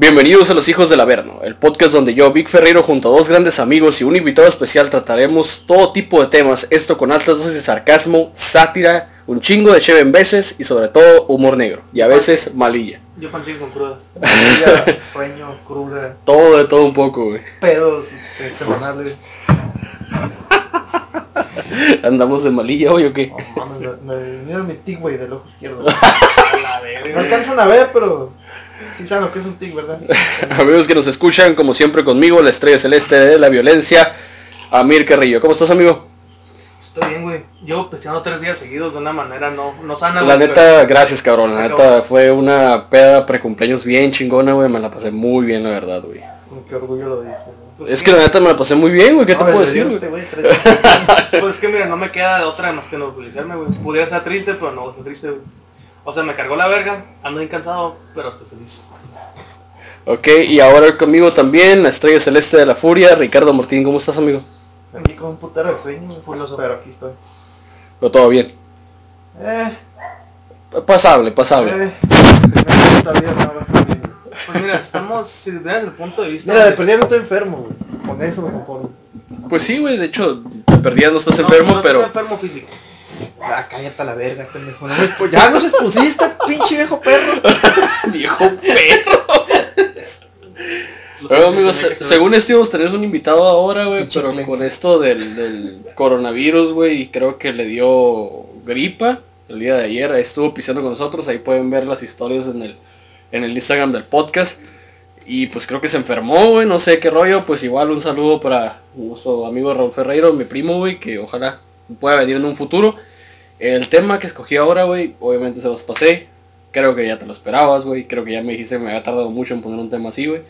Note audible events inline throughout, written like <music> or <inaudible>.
Bienvenidos a Los Hijos del Averno, el podcast donde yo, Vic Ferreiro, junto a dos grandes amigos y un invitado especial trataremos todo tipo de temas, esto con altas dosis de sarcasmo, sátira, un chingo de cheve en veces y sobre todo humor negro, y a veces malilla. Yo que con cruda. <laughs> Malilla, sueño, cruda, Todo de todo un poco, güey. pedos semanales. <laughs> Andamos de malilla hoy o qué. Mames, me, me vinieron mi tic, güey, del ojo izquierdo. <laughs> No alcanzan a ver, pero sí saben lo que es un tic, ¿verdad? <laughs> Amigos que nos escuchan, como siempre conmigo, la estrella celeste de la violencia, Amir Carrillo. ¿Cómo estás, amigo? Estoy bien, güey. Llevo pisteando tres días seguidos de una manera no, no sana. La güey, neta, gracias, cabrón. La neta, fue una peda precumpleaños bien chingona, güey. Me la pasé muy bien, la verdad, güey. Con qué orgullo lo dices. güey. Pues Es sí. que la neta me la pasé muy bien, güey. ¿Qué te No, puedo decir, güey? este <laughs> Pues es que mira, no me queda de otra más que normalizarme, güey. Pudiera estar triste, pero no estoy triste, güey. O sea, me cargó la verga, ando bien cansado, pero estoy feliz. Ok, y ahora conmigo también, la estrella celeste de la furia, Ricardo Martín. ¿Cómo estás, amigo? Aquí con un putero de sueño, Furioso. pero aquí estoy. Pero todo bien. Eh, Pasable, pasable. eh. Bien, no, bien. Pues mira, estamos, si desde el punto de vista... Mira, de de- perdida no estoy enfermo, güey. Con eso me conformo. Pues sí, güey. De hecho, te perdía, no estás no, enfermo, no pero... Estoy enfermo físico. Ah, cállate a la verga, pendejo. No me expo- ya nos expusiste, <laughs> pinche viejo perro. <laughs> Viejo perro. Siento, amigos, se- según esto íbamos a tener un invitado ahora, güey, pero con esto del, del coronavirus, güey, y creo que le dio gripa el día de ayer, ahí estuvo pisando con nosotros, ahí pueden ver las historias en el, en el Instagram del podcast. Y pues creo que se enfermó, güey, no sé qué rollo, pues igual un saludo para nuestro amigo Raúl Ferreiro, mi primo, güey, que ojalá pueda venir en un futuro. El tema que escogí ahora, güey, obviamente se los pasé. Creo que ya te lo esperabas, güey. Creo que ya me dijiste que me había tardado mucho en poner un tema así, güey.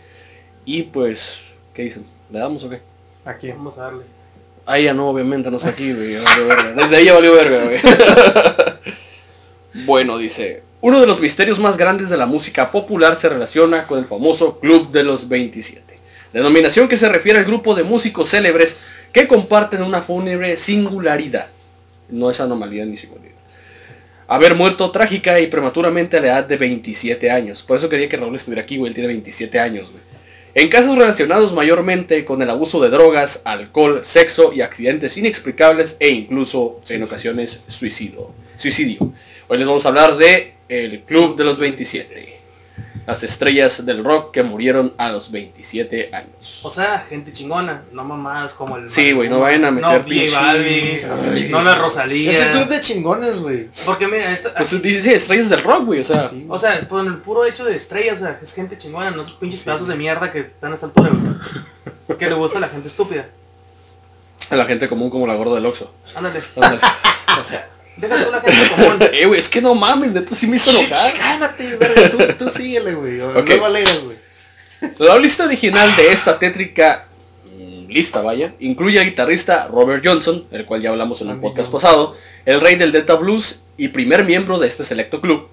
Y pues, ¿qué dicen? ¿Le damos o qué? Aquí. Vamos a darle. Ah, ya no, obviamente no está aquí, güey. Desde ahí ya valió verga, güey. <laughs> bueno, dice, uno de los misterios más grandes de la música popular se relaciona con el famoso Club de los 27. Denominación que se refiere al grupo de músicos célebres que comparten una fúnebre singularidad. No es anomalía ni singularidad. Haber muerto trágica y prematuramente a la edad de 27 años. Por eso quería que Raúl estuviera aquí, güey. Él tiene 27 años, güey. En casos relacionados mayormente con el abuso de drogas, alcohol, sexo y accidentes inexplicables e incluso en ocasiones suicidio. Suicidio. Hoy les vamos a hablar de el Club de los 27. Las estrellas del rock que murieron a los 27 años. O sea, gente chingona, no mamás como el... Sí, güey, no vayan a meter No, pinche- J Balvin, Ay. no la Rosalía. Es el club de chingones, güey. Porque mira, esta, Pues aquí- dice sí, estrellas del rock, güey, o sea. Sí. o sea, por el puro hecho de estrellas, o sea, es gente chingona, no esos pinches pedazos de mierda que están a esta altura, güey. Que le gusta a la gente estúpida. A la gente común como la gorda del Oxxo. Ándale, Ándale. <laughs> deja tú la gente común. <laughs> eh, güey, es que no mames, neta sí me hizo enojar. Cálmate, verga. Tú, tú síguele, güey. o Ok. Luego alegas, güey. La lista original de esta tétrica mm, lista, vaya, incluye al guitarrista Robert Johnson, el cual ya hablamos en un Amigo. podcast pasado, el rey del Delta Blues y primer miembro de este selecto club,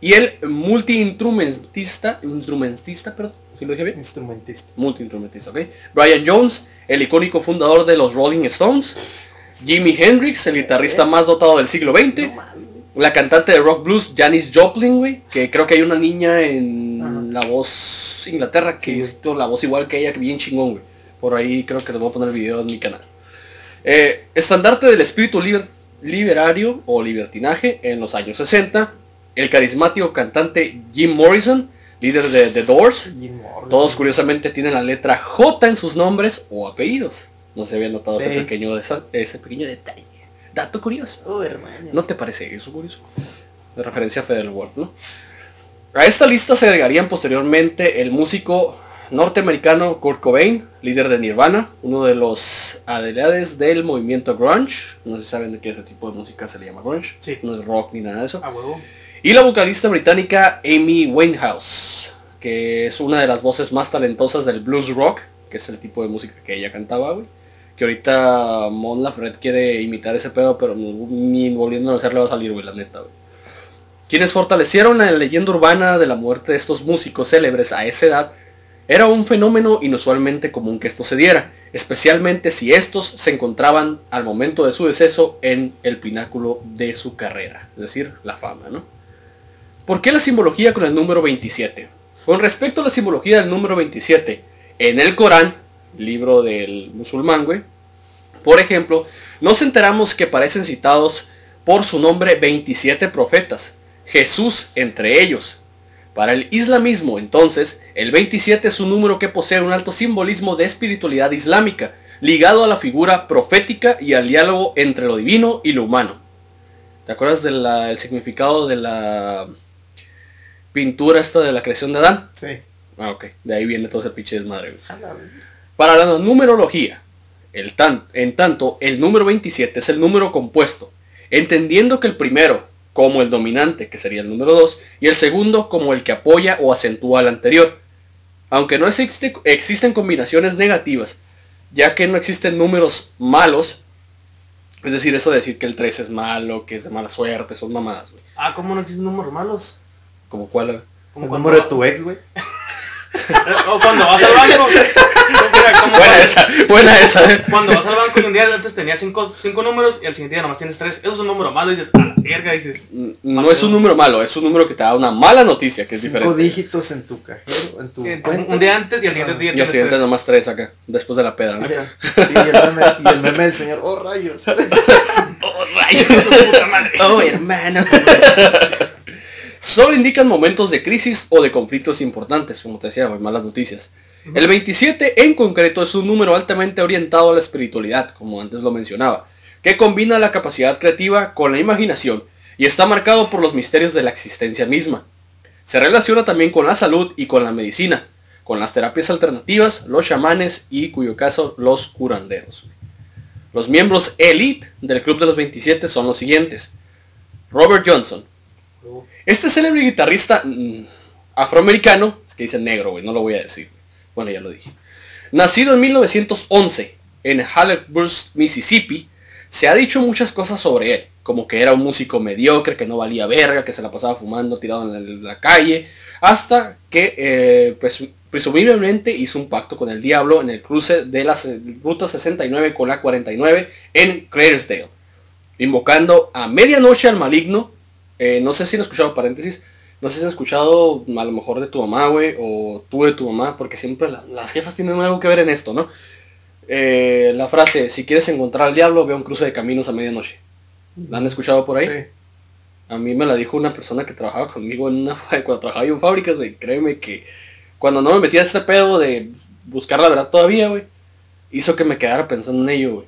y el multi-instrumentista, instrumentista, perdón, si lo dije bien, Instrumentista. multi-instrumentista, ok, Brian Jones, el icónico fundador de los Rolling Stones, Jimi Hendrix, el guitarrista más dotado del siglo XX, la cantante de rock blues Janis Joplin, güey, que creo que hay una niña en Ajá. la voz Inglaterra que Sí, hizo la voz igual que ella, que bien chingón, güey. Por ahí creo que les voy a poner el video en mi canal. Eh, estandarte del espíritu liber- liberario o libertinaje en los años 60, el carismático cantante Jim Morrison, líder de The Doors. Todos curiosamente tienen la letra J en sus nombres o apellidos. No se había notado ese, pequeño, ese pequeño detalle. Dato curioso. Oh, hermano. ¿No te parece eso curioso? De referencia a Federal Wolf, ¿no? A esta lista se agregarían posteriormente el músico norteamericano Kurt Cobain, líder de Nirvana, uno de los adelades del movimiento grunge. No sé si saben de qué ese tipo de música se le llama grunge. Sí. No es rock ni nada de eso. A huevo. Y la vocalista británica Amy Winehouse, que es una de las voces más talentosas del blues rock, que es el tipo de música que ella cantaba, güey. Que ahorita Mon Laferte quiere imitar ese pedo, pero ni volviendo a hacerle va a salir, güey, la neta, güey. Quienes fortalecieron la leyenda urbana de la muerte de estos músicos célebres a esa edad, era un fenómeno inusualmente común que esto se diera, especialmente si estos se encontraban al momento de su deceso en el pináculo de su carrera, es decir, la fama, ¿no? ¿Por qué la simbología con el número 27? Con respecto a la simbología del número 27, en el Corán, libro del musulmán, güey, por ejemplo, nos enteramos que parecen citados por su nombre 27 profetas, Jesús entre ellos. Para el islamismo, entonces, el 27 es un número que posee un alto simbolismo de espiritualidad islámica, ligado a la figura profética y al diálogo entre lo divino y lo humano. ¿Te acuerdas del significado de la pintura esta de la creación de Adán? Sí. Ah, ok. De ahí viene todo ese pinche desmadre. Para la numerología, el tan, en tanto, el número 27 es el número compuesto, entendiendo que el primero como el dominante, que sería el número 2, y el segundo como el que apoya o acentúa al anterior. Aunque no existe, existen combinaciones negativas, ya que no existen números malos, es decir, eso de decir que el 3 es malo, que es de mala suerte, son mamadas, güey. Ah, ¿cómo no existen números malos? ¿Como cuál? Como el número de tu ex, güey. <laughs> <laughs> o cuando vas al banco. buena esa, buena esa. Eh. Cuando vas al banco y un día antes tenías cinco, cinco números y al siguiente día nomás tienes tres. Eso es un número malo y dices, a la verga, dices. No es un número malo, es un número que te da una mala noticia, que es cinco diferente. dígitos en tu cajero, en tu cuenta. Un día antes y al siguiente día Y al siguiente nomás tres acá, después de la peda, ¿no? <laughs> Y, el, meme, y el meme del señor, oh rayos. <laughs> oh rayos, puta madre. Oh hermano. Solo indican momentos de crisis o de conflictos importantes, como te decía, malas noticias. El 27 en concreto es un número altamente orientado a la espiritualidad, como antes lo mencionaba, que combina la capacidad creativa con la imaginación y está marcado por los misterios de la existencia misma. Se relaciona también con la salud y con la medicina, con las terapias alternativas, los chamanes y, cuyo caso, los curanderos. Los miembros elite del Club de los 27 son los siguientes. Robert Johnson, este célebre guitarrista mm, afroamericano, es que dice negro, güey, no lo voy a decir. Bueno, ya lo dije. Nacido en 1911 en Harrisburg, Mississippi, se ha dicho muchas cosas sobre él, como que era un músico mediocre, que no valía verga, que se la pasaba fumando tirado en la calle, hasta que eh, pues, presumiblemente hizo un pacto con el diablo en el cruce de la ruta 69 con la 49 en Claresdale, invocando a medianoche al maligno eh, no sé si han escuchado, paréntesis, no sé si has escuchado a lo mejor de tu mamá, güey, o tú de tu mamá, porque siempre las jefas tienen algo que ver en esto, ¿no? Eh, la frase, si quieres encontrar al diablo, ve un cruce de caminos a medianoche. ¿La han escuchado por ahí? Sí. A mí me la dijo una persona que trabajaba conmigo en una cuando trabajaba yo en fábricas, güey. Créeme que cuando no me metía este pedo de buscar la verdad todavía, güey, hizo que me quedara pensando en ello, güey.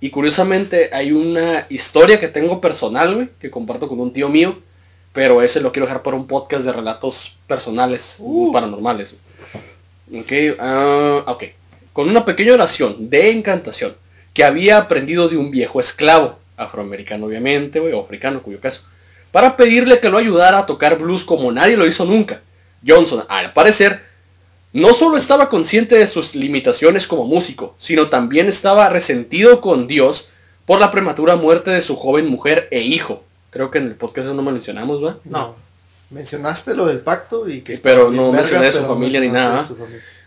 Y curiosamente hay una historia que tengo personal, güey, que comparto con un tío mío, pero ese lo quiero dejar para un podcast de relatos personales, uh. paranormales. Ok, uh, ok. Con una pequeña oración de encantación que había aprendido de un viejo esclavo, afroamericano obviamente, güey, o africano, cuyo caso, para pedirle que lo ayudara a tocar blues como nadie lo hizo nunca. Johnson, al parecer, no solo estaba consciente de sus limitaciones como músico, sino también estaba resentido con Dios por la prematura muerte de su joven mujer e hijo. Creo que en el podcast no mencionamos, ¿va? No. Mencionaste lo del pacto y que... Pero no mencioné de su familia ni nada.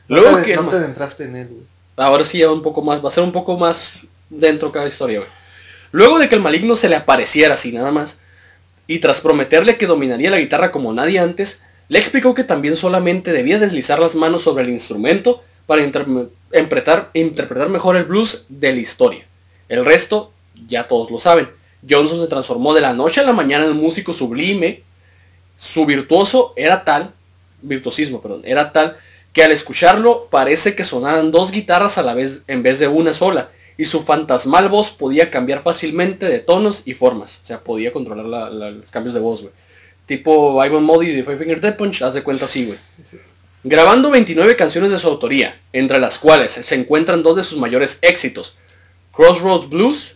Luego no te, que... No te adentraste en él, güey. Ahora sí, ya un poco más, va a ser un poco más dentro cada historia, güey. Luego de que el maligno se le apareciera así nada más, y tras prometerle que dominaría la guitarra como nadie antes, le explicó que también solamente debía deslizar las manos sobre el instrumento para interpretar, interpretar mejor el blues de la historia. El resto, ya todos lo saben. Johnson se transformó de la noche a la mañana en un músico sublime. Su virtuoso era tal, virtuosismo, perdón, era tal que al escucharlo parece que sonaran dos guitarras a la vez en vez de una sola. Y su fantasmal voz podía cambiar fácilmente de tonos y formas. O sea, podía controlar los cambios de voz, güey tipo Ivan Modi de Five Finger Death Punch, haz de cuenta así, güey. Grabando 29 canciones de su autoría, entre las cuales se encuentran dos de sus mayores éxitos, Crossroads Blues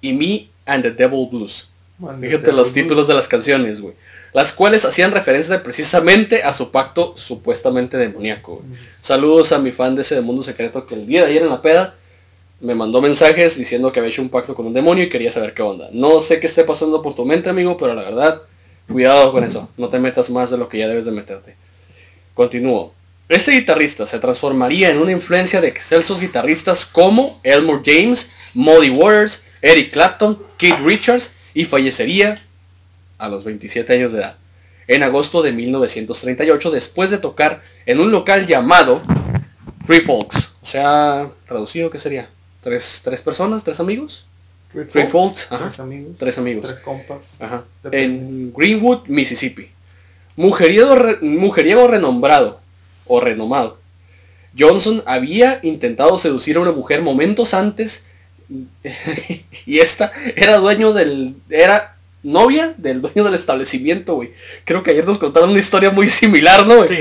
y Me and the Devil Blues. Fíjate los títulos de las canciones, güey. Las cuales hacían referencia precisamente a su pacto supuestamente demoníaco. Saludos a mi fan de ese de Mundo Secreto que el día de ayer en la peda me mandó mensajes diciendo que había hecho un pacto con un demonio y quería saber qué onda. No sé qué esté pasando por tu mente, amigo, pero la verdad Cuidado con eso, no te metas más de lo que ya debes de meterte. Continúo. Este guitarrista se transformaría en una influencia de excelsos guitarristas como Elmore James, Muddy Waters, Eric Clapton, Keith Richards y fallecería a los 27 años de edad. en agosto de 1938 después de tocar en un local llamado Free Folks. O sea, traducido, ¿qué sería? ¿Tres, tres personas? ¿Tres amigos? Folks, ajá. Tres amigos. Tres amigos. Tres compas. Ajá. En Greenwood, Mississippi. Mujeriego, re- mujeriego renombrado o renomado. Johnson había intentado seducir a una mujer momentos antes <laughs> y esta era dueño del era novia del dueño del establecimiento, güey. Creo que ayer nos contaron una historia muy similar, ¿no? Sí.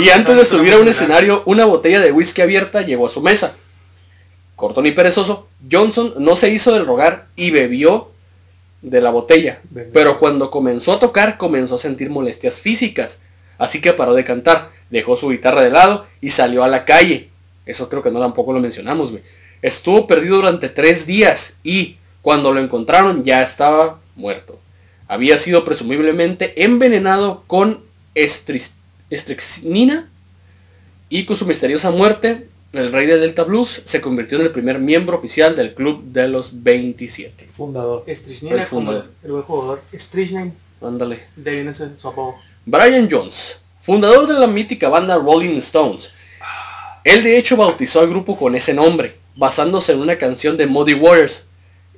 Y antes de subir a un escenario, una botella de whisky abierta llegó a su mesa. Cortón y perezoso, Johnson no se hizo del rogar y bebió de la botella. Pero cuando comenzó a tocar, comenzó a sentir molestias físicas. Así que paró de cantar, dejó su guitarra de lado y salió a la calle. Eso creo que no tampoco lo mencionamos, güey. Estuvo perdido durante tres días y cuando lo encontraron ya estaba muerto. Había sido presumiblemente envenenado con estricnina y con su misteriosa muerte, el rey de Delta Blues se convirtió en el primer miembro oficial del club de los 27. Fundador. El Strychnina como fundador. el buen jugador. Strychnine. Ándale. De ahí viene ese su apodo. Brian Jones, fundador de la mítica banda Rolling Stones. Él de hecho bautizó al grupo con ese nombre, basándose en una canción de Muddy Waters,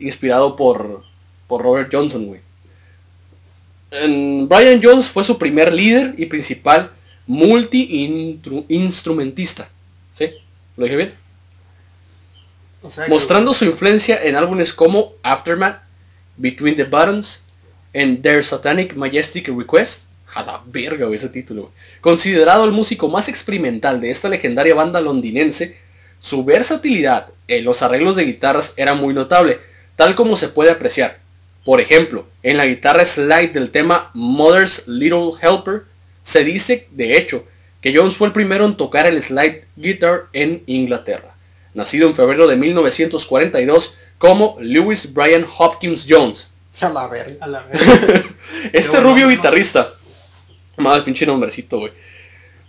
inspirado por, por Robert Johnson, güey. En- Brian Jones fue su primer líder y principal multi-instrumentista. ¿Lo dije bien? O sea, que- mostrando su influencia en álbumes como Aftermath, Between the Buttons, en Their Satanic Majestic Request. A la verga, ese título. Considerado el músico más experimental de esta legendaria banda londinense, su versatilidad en los arreglos de guitarras era muy notable, tal como se puede apreciar. Por ejemplo, en la guitarra slide del tema Mother's Little Helper, se dice, de hecho, que Jones fue el primero en tocar el slide guitar en Inglaterra. Nacido en febrero de 1942 como Lewis Brian Hopkins Jones. A la verga. A la verga. <laughs> Este bueno, rubio ¿no? guitarrista, mal pinche nombrecito, güey.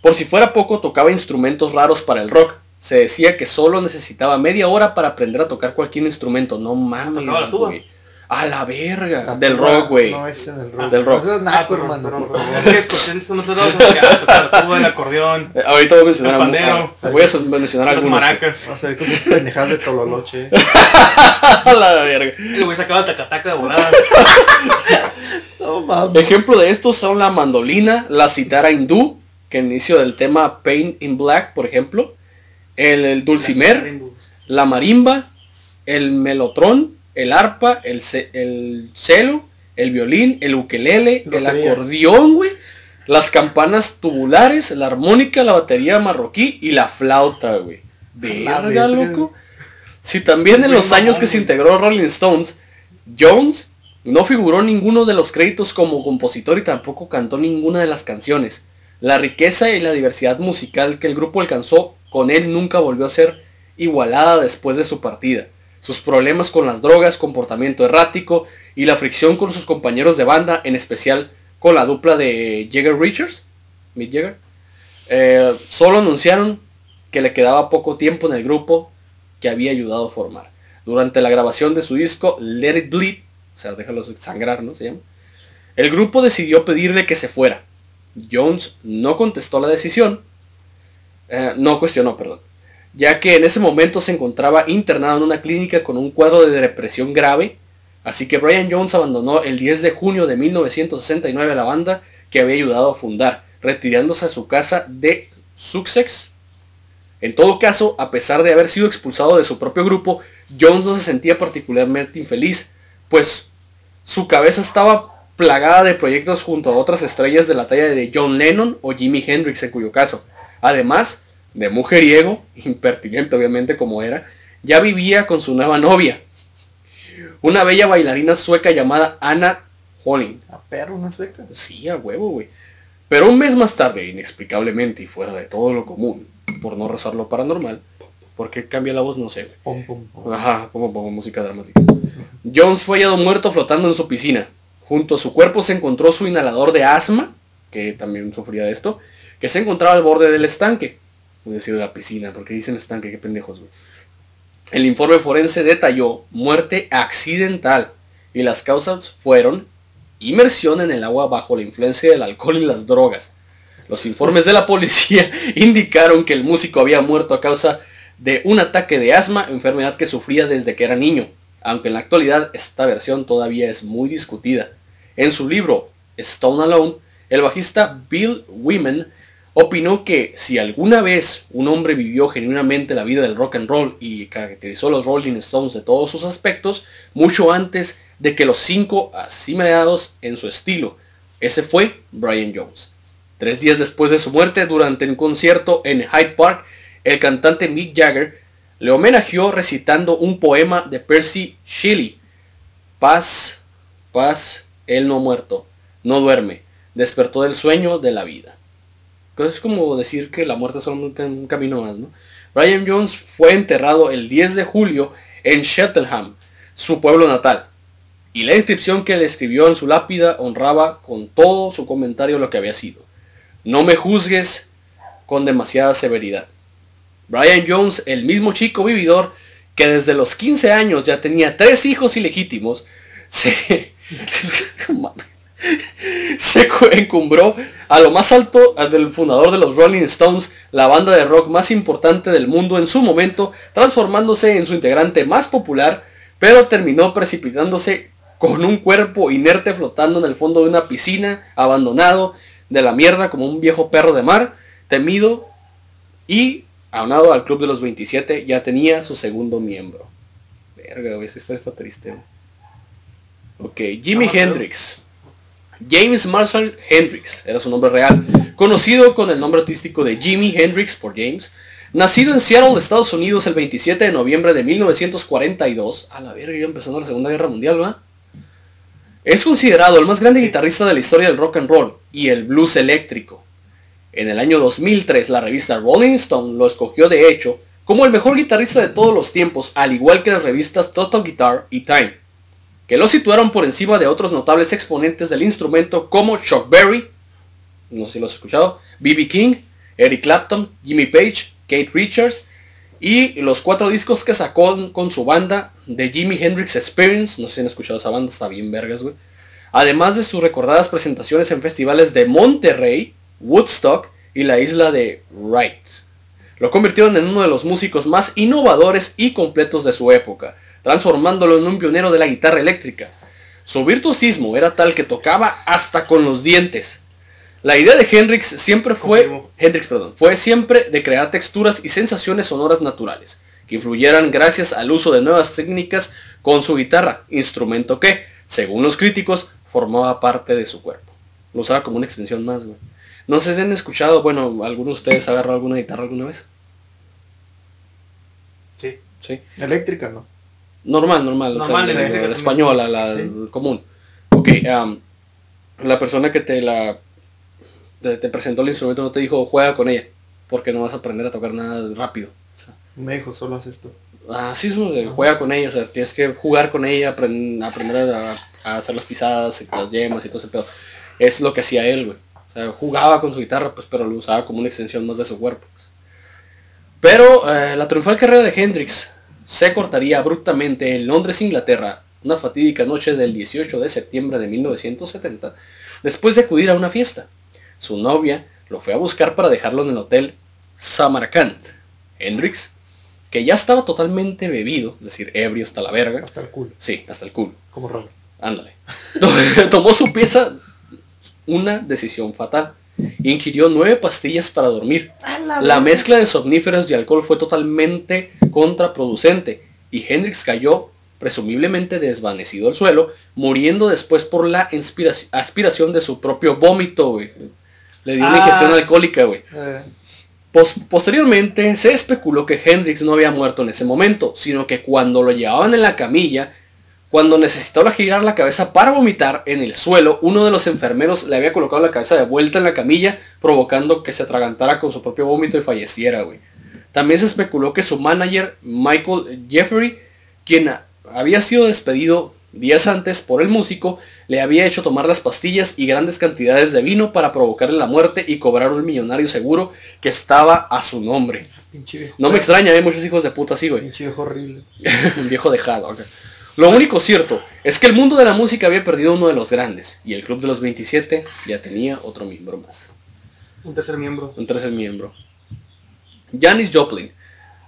Por si fuera poco, tocaba instrumentos raros para el rock. Se decía que solo necesitaba media hora para aprender a tocar cualquier instrumento. No mames, güey. A la verga. La del rock, güey. No es en el rock. Del rock. Eso es Ah, naco, perdón, hermano. por favor. <laughs> Es que escuché en estos otros lados que ya tocar la tuba, el acordeón, Eh, ahorita voy a mencionar El algún- pandero. ah, voy a mencionar las algunos. güey. maracas. Vas a ver con tus pendejadas de Tololoche. <laughs> A la verga. El güey sacaba el tacataca de volada. <laughs> No mames. Ejemplo de estos son la mandolina, la citara hindú, que inicio del tema Pain in Black, por ejemplo, el, el dulcimer, la marimba, el melotrón, el arpa, el, ce- el cello, el violín, el ukelele, el acordeón, güey, las campanas tubulares, la armónica, la batería marroquí y la flauta, güey. Verga, loco. Si también en los años que se integró Rolling Stones, Jones no figuró ninguno de los créditos como compositor y tampoco cantó ninguna de las canciones. La riqueza y la diversidad musical que el grupo alcanzó con él nunca volvió a ser igualada después de su partida. Sus problemas con las drogas, comportamiento errático y la fricción con sus compañeros de banda, en especial con la dupla de Jagger Richards, Mick Jagger, eh, solo anunciaron que le quedaba poco tiempo en el grupo que había ayudado a formar. Durante la grabación de su disco Let It Bleed, o sea, déjalo sangrar, ¿no? Se llama. El grupo decidió pedirle que se fuera. Jones no contestó la decisión, eh, no cuestionó, perdón, ya que en ese momento se encontraba internado en una clínica con un cuadro de depresión grave, así que Brian Jones abandonó el 10 de junio de 1969 a la banda que había ayudado a fundar, retirándose a su casa de Sussex. En todo caso, a pesar de haber sido expulsado de su propio grupo, Jones no se sentía particularmente infeliz, pues su cabeza estaba plagada de proyectos junto a otras estrellas de la talla de John Lennon o Jimi Hendrix en cuyo caso, además de mujeriego, <laughs> impertinente obviamente como era, ya vivía con su nueva novia, una bella bailarina sueca llamada Anna Holling. A perro, una sueca. Sí, a huevo, güey. Pero un mes más tarde, inexplicablemente y fuera de todo lo común, por no rezar lo paranormal, ¿por qué cambia la voz? No sé, güey. Pum, pum, pum. Ajá, música dramática. Jones fue hallado muerto flotando en su piscina. Junto a su cuerpo se encontró su inhalador de asma, que también sufría de esto, que se encontraba al borde del estanque. Es decir, de la piscina, porque dicen estanque, qué pendejos. El informe forense detalló muerte accidental y las causas fueron inmersión en el agua bajo la influencia del alcohol y las drogas. Los informes de la policía <laughs> indicaron que el músico había muerto a causa de un ataque de asma, enfermedad que sufría desde que era niño, aunque en la actualidad esta versión todavía es muy discutida. En su libro Stone Alone, el bajista Bill Women opinó que si alguna vez un hombre vivió genuinamente la vida del rock and roll y caracterizó los Rolling Stones de todos sus aspectos, mucho antes de que los cinco asimilados en su estilo, ese fue Brian Jones. Tres días después de su muerte, durante un concierto en Hyde Park, el cantante Mick Jagger le homenajeó recitando un poema de Percy Shelley. Paz, paz, él no muerto, no duerme, despertó del sueño de la vida. Es como decir que la muerte es solo un camino más, ¿no? Brian Jones fue enterrado el 10 de julio en Cheltenham, su pueblo natal. Y la inscripción que le escribió en su lápida honraba con todo su comentario lo que había sido. No me juzgues con demasiada severidad. Brian Jones, el mismo chico vividor que desde los 15 años ya tenía tres hijos ilegítimos, se, <laughs> <laughs> se encumbró a lo más alto del fundador de los Rolling Stones, la banda de rock más importante del mundo en su momento, transformándose en su integrante más popular, pero terminó precipitándose con un cuerpo inerte flotando en el fondo de una piscina, abandonado de la mierda como un viejo perro de mar, temido y aunado al club de los 27 ya tenía su segundo miembro. Verga, historia está triste. Ok, Jimi Hendrix. James Marshall Hendrix era su nombre real, conocido con el nombre artístico de Jimi Hendrix por James, nacido en Seattle, Estados Unidos el 27 de noviembre de 1942, a la verga, ya empezando la Segunda Guerra Mundial, ¿va? Es considerado el más grande guitarrista de la historia del rock and roll y el blues eléctrico. En el año 2003, la revista Rolling Stone lo escogió de hecho como el mejor guitarrista de todos los tiempos, al igual que las revistas Total Guitar y Time que lo situaron por encima de otros notables exponentes del instrumento como Chuck Berry, no sé si lo has escuchado, B.B. King, Eric Clapton, Jimmy Page, Kate Richards y los cuatro discos que sacó con su banda de Jimi Hendrix Experience, no sé si han escuchado esa banda, está bien vergas, güey. Además de sus recordadas presentaciones en festivales de Monterrey, Woodstock y la isla de Wright. Lo convirtieron en uno de los músicos más innovadores y completos de su época, transformándolo en un pionero de la guitarra eléctrica. Su virtuosismo era tal que tocaba hasta con los dientes. La idea de Hendrix siempre fue, Hendrix, perdón, fue siempre de crear texturas y sensaciones sonoras naturales, que influyeran gracias al uso de nuevas técnicas con su guitarra, instrumento que, según los críticos, formaba parte de su cuerpo. Lo usaba como una extensión más, No sé si han escuchado, bueno, ¿alguno de ustedes ha agarrado alguna guitarra alguna vez? Sí. Sí. Eléctrica, ¿no? Normal, normal. Normal, o sea, la española, la Sí. común. Ok, la persona que te la te, te presentó el instrumento no te dijo juega con ella, porque no vas a aprender a tocar nada rápido. O sea, Me dijo, solo haz esto. así es, de juega con ella, o sea, tienes que jugar con ella, aprend- aprender a, a hacer las pisadas, y las yemas y todo ese pedo. Es lo que hacía él, güey. O sea, jugaba con su guitarra, pues, pero lo usaba como una extensión más de su cuerpo. pues. Pero eh, la triunfal carrera de Hendrix se cortaría abruptamente en Londres, Inglaterra, una fatídica noche del 18 de septiembre de 1970, después de acudir a una fiesta. Su novia lo fue a buscar para dejarlo en el hotel Samarkand. Hendrix, que ya estaba totalmente bebido, es decir, ebrio hasta la verga, Hasta el culo. sí, hasta el culo, Como Robert. ándale, <laughs> tomó su pieza una decisión fatal. Ingirió nueve pastillas para dormir. La mezcla de somníferos y alcohol fue totalmente contraproducente y Hendrix cayó presumiblemente desvanecido al suelo, muriendo después por la aspiración de su propio vómito, güey. Le dio una Ah, ingestión sí. alcohólica, güey. Eh, Pos- posteriormente se especuló que Hendrix no había muerto en ese momento, sino que cuando lo llevaban en la camilla, cuando necesitaba girar la cabeza para vomitar en el suelo, uno de los enfermeros le había colocado la cabeza de vuelta en la camilla, provocando que se atragantara con su propio vómito y falleciera, güey. También se especuló que su manager, Michael Jeffrey, quien había sido despedido días antes por el músico, le había hecho tomar las pastillas y grandes cantidades de vino para provocarle la muerte y cobrar un millonario seguro que estaba a su nombre. pinche viejo. No me extraña, hay muchos hijos de puta así, güey. Pinche viejo horrible. <laughs> Un viejo dejado. ok. Lo único cierto es que el mundo de la música había perdido uno de los grandes y el Club de los 27 ya tenía otro miembro más. Un tercer miembro. Un tercer miembro. Janis Joplin,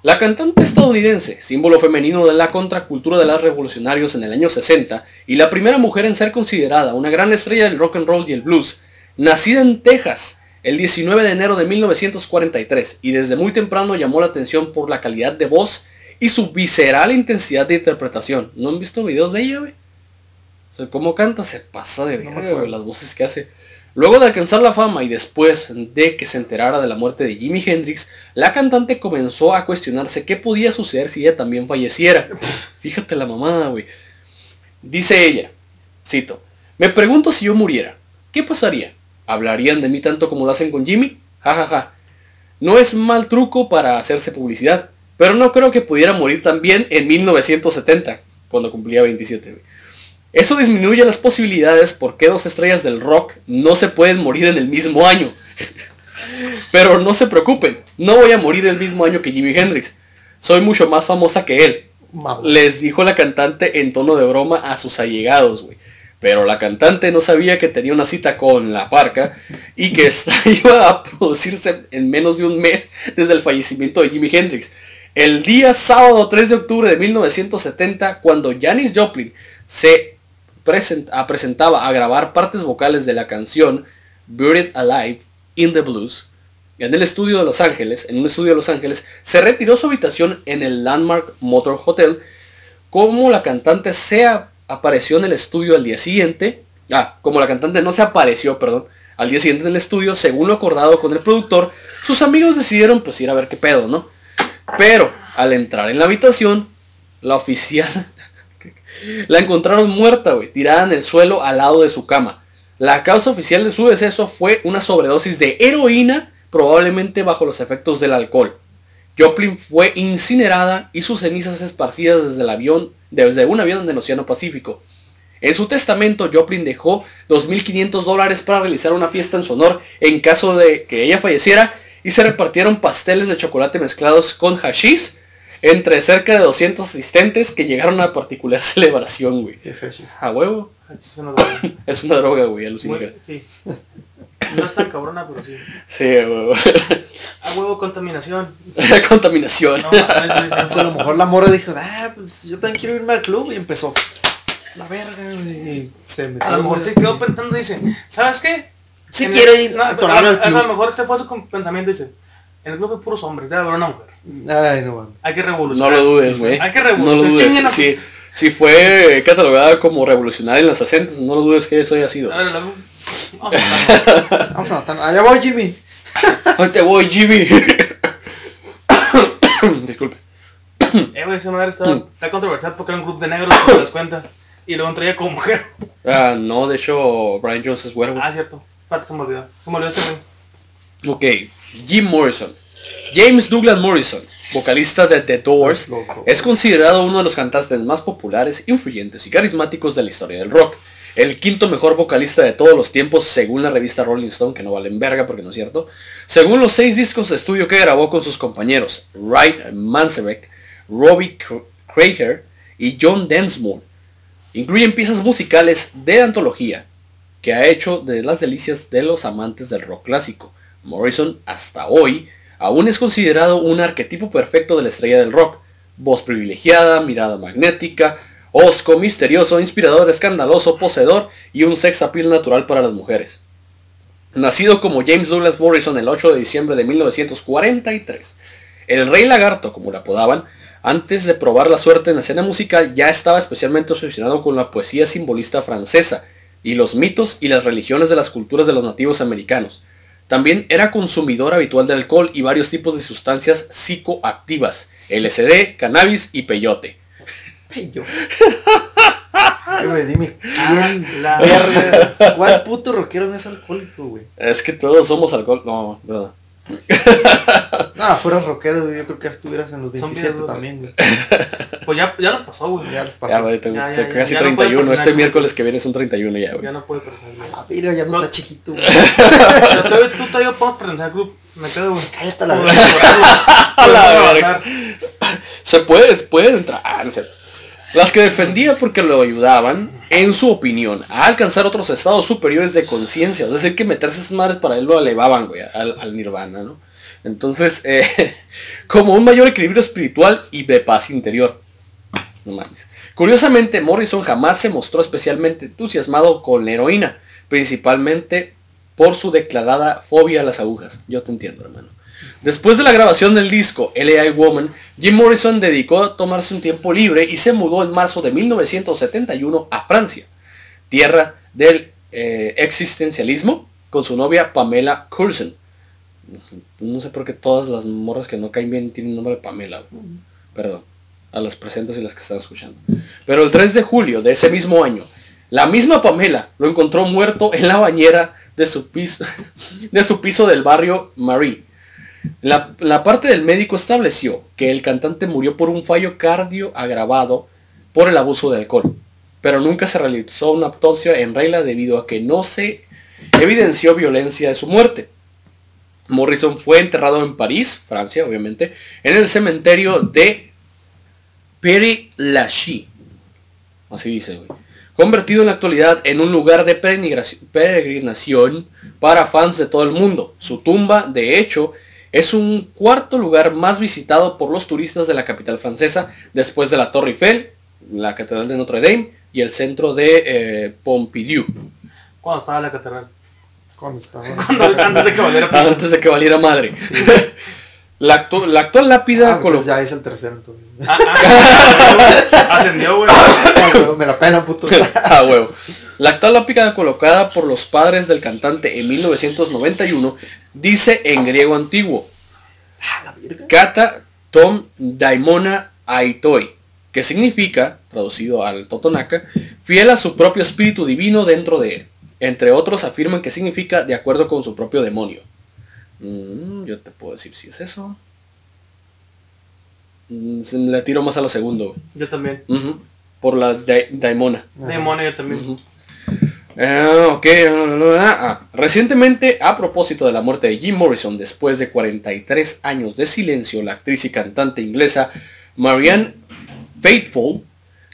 la cantante estadounidense, símbolo femenino de la contracultura de los revolucionarios en el año 60 y la primera mujer en ser considerada una gran estrella del rock and roll y el blues, nacida en Texas el 19 de enero de 1943 y desde muy temprano llamó la atención por la calidad de voz y su visceral intensidad de interpretación. ¿No han visto videos de ella, güey? O sea, cómo canta se pasa de No verga, güey, las voces que hace. Luego de alcanzar la fama y después de que se enterara de la muerte de Jimi Hendrix, la cantante comenzó a cuestionarse qué podía suceder si ella también falleciera. <laughs> Fíjate la mamada, güey. Dice ella, cito, me pregunto si yo muriera, ¿qué pasaría? ¿Hablarían de mí tanto como lo hacen con Jimmy? Ja, ja, ja. No es mal truco para hacerse publicidad, pero no creo que pudiera morir también en 1970, cuando cumplía 27. güey. Eso disminuye las posibilidades porque dos estrellas del rock no se pueden morir en el mismo año. <laughs> Pero no se preocupen, no voy a morir el mismo año que Jimi Hendrix. Soy mucho más famosa que él. Les dijo la cantante en tono de broma a sus allegados, güey. Pero la cantante no sabía que tenía una cita con la parca y que esta <laughs> iba a producirse en menos de un mes desde el fallecimiento de Jimi Hendrix. El día sábado 3 de octubre de 1970, cuando Janis Joplin se present- a- presentaba a grabar partes vocales de la canción Buried Alive in the Blues, en el estudio de Los Ángeles, en un estudio de Los Ángeles, se retiró su habitación en el Landmark Motor Hotel, como la cantante se apareció en el estudio al día siguiente, ah, como la cantante no se apareció, perdón, al día siguiente en el estudio, según lo acordado con el productor, sus amigos decidieron pues ir a ver qué pedo, ¿no? Pero al entrar en la habitación, la oficial <laughs> la encontraron muerta, güey, tirada en el suelo al lado de su cama. La causa oficial de su deceso fue una sobredosis de heroína, probablemente bajo los efectos del alcohol. Joplin fue incinerada y sus cenizas esparcidas desde el avión, desde un avión del Océano Pacífico. En su testamento, Joplin dejó 2.500 dólares para realizar una fiesta en su honor en caso de que ella falleciera y se repartieron pasteles de chocolate mezclados con hashish entre cerca de 200 asistentes que llegaron a la particular <laughs> celebración, güey. Qué fechis. A huevo. Sí, se nos va. Es una droga, güey, alucinógena. Muy- Sí. No es tan cabrona, pero sí. Sí, a huevo. A huevo contaminación. <laughs> Contaminación. No, sea, a lo mejor la morra dijo, ah, pues yo también quiero irme al club y empezó. La verga, güey. y Se metió. A lo mejor se quedó pensando y dice, ¿sabes qué? Quiere el- ir no, a a, al a- lo mejor este fue su pensamiento dice, en el club de puros hombres, debe haber una mujer. Ay, no, mames. Hay que No revolucionar. lo dudes, güey. Hay que No lo revolucionar. dudes. Si, si fue catalogada como revolucionaria en los acentos, no lo dudes que eso haya sido. A ver, la- vamos a matar. <laughs> Vamos a matar. Allá voy, Jimmy. <laughs> Ahí te voy, Jimmy. <coughs> Disculpe. Eh, güey, esa madre está, <coughs> está controversial porque era un grupo de negros, te das cuenta. Y luego entré ella como mujer. Ah, no, de hecho, Brian Jones es güero. Ah, cierto. Espérate, se me olvidó. Se me olvidó ese. Ok, Jim Morrison. James Douglas Morrison, vocalista de The Doors, es considerado uno de los cantantes más populares, influyentes y carismáticos de la historia del rock. El quinto mejor vocalista de todos los tiempos según la revista Rolling Stone, que no valen verga porque no es cierto. Según los seis discos de estudio que grabó con sus compañeros, Wright Manzarek, Robbie Krager y John Densmore. Incluyen piezas musicales de antología que ha hecho de las delicias de los amantes del rock clásico. Morrison, hasta hoy, aún es considerado un arquetipo perfecto de la estrella del rock. Voz privilegiada, mirada magnética, osco, misterioso, inspirador, escandaloso, poseedor y un sex appeal natural para las mujeres. Nacido como James Douglas Morrison el 8 de diciembre de 1943, el Rey Lagarto, como lo apodaban, antes de probar la suerte en la escena musical ya estaba especialmente obsesionado con la poesía simbolista francesa y los mitos y las religiones de las culturas de los nativos americanos. También era consumidor habitual de alcohol y varios tipos de sustancias psicoactivas, LSD, cannabis y peyote. Yo. <laughs> Ay, güey, dime. ¿Quién? La- verga? ¿Cuál puto rockero no es alcohólico, güey? Es que todos somos alcohol... No, verdad. <laughs> No, fueras rockero, güey, yo creo que ya estuvieras en los Son 27 bien también, güey. <laughs> Pues ya, ya nos pasó, güey. Ya les pasó. Ya, güey, tengo, Ya, ya, tengo ya, casi ya no puede 31. este perdonar. miércoles que viene es un 31 ya, güey. Ya no puede güey. Ah, mira, ya no No. está chiquito, güey. Pero todavía- Tú todavía pertenecer al club. Me quedo, güey. Cállate la verga. güey. <laughs> Se puede, puede entrar. Ah, no cierto. Las que defendía porque lo ayudaban, en su opinión, a alcanzar otros estados superiores de conciencia. Es decir, que meterse esas madres para él lo elevaban, güey, al, nirvana, ¿no? Entonces, <laughs> eh, como un mayor equilibrio espiritual y de paz interior. No mames. Curiosamente, Morrison jamás se mostró especialmente entusiasmado con la heroína, principalmente por su declarada fobia a las agujas. Yo te entiendo, hermano. Después de la grabación del disco LA Woman, Jim Morrison dedicó a tomarse un tiempo libre y se mudó en marzo de 1971 a Francia, tierra del eh, existencialismo, con su novia Pamela Curson. No sé por qué todas las morras que no caen bien tienen nombre de Pamela. Perdón, a las presentes y las que están escuchando. Pero el 3 de julio de ese mismo año, la misma Pamela lo encontró muerto en la bañera de su <laughs> piso del barrio Marie. La, parte del médico estableció que el cantante murió por un fallo cardio agravado por el abuso de alcohol, pero nunca se realizó una autopsia en regla debido a que no se evidenció violencia de su muerte. Morrison fue enterrado en París, Francia, obviamente, en el cementerio de Père Lachaise. Así dice, güey. Convertido en la actualidad en un lugar de peregrinación para fans de todo el mundo. Su tumba, de hecho, es un cuarto lugar más visitado por los turistas de la capital francesa, después de la Torre Eiffel, la Catedral de Notre Dame y el centro de eh, Pompidou. Cuando estaba la catedral. Cuando estaba. <laughs> Cuando- antes de que valiera. <laughs> Antes de que valiera madre. <laughs> La, actu- la actual lápida Ah, entonces colo- ya es el tercero entonces. Ah, ah, <laughs> Ascendió, güey. Ah, huevo, me la pena, puto. <laughs> Ah, huevo. La actual lápida colocada por los padres del cantante en 1991 dice en griego antiguo, Ah. Kata Tom Daimona Aitoi, que significa, traducido al Totonaca, fiel a su propio espíritu divino dentro de él. Entre otros afirman que significa de acuerdo con su propio demonio. Mm, yo te puedo decir si es eso. Mm, le tiro más a lo segundo. Yo también. Por la da- Daimona. Demonio, yo también. Ujú. Ah, ok. ah, Recientemente, a propósito de la muerte de Jim Morrison, después de 43 años de silencio, la actriz y cantante inglesa Marianne Faithfull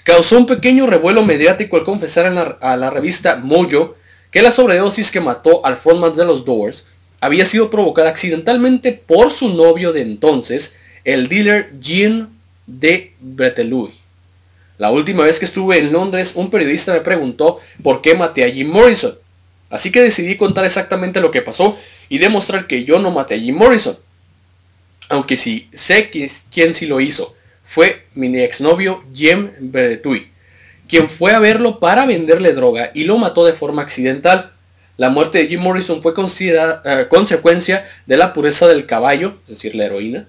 causó un pequeño revuelo mediático al confesar en la- a la revista Mojo que la sobredosis que mató al frontman de los Doors había sido provocada accidentalmente por su novio de entonces, el dealer Jean de Breteloup. La última vez que estuve en Londres, un periodista me preguntó por qué maté a Jim Morrison. Así que decidí contar exactamente lo que pasó y demostrar que yo no maté a Jim Morrison. Aunque sí sé qui- quién sí lo hizo. Fue mi exnovio Jim Breteloup, quien fue a verlo para venderle droga y lo mató de forma accidental. La muerte de Jim Morrison fue considerada eh, consecuencia de la pureza del caballo, es decir, la heroína,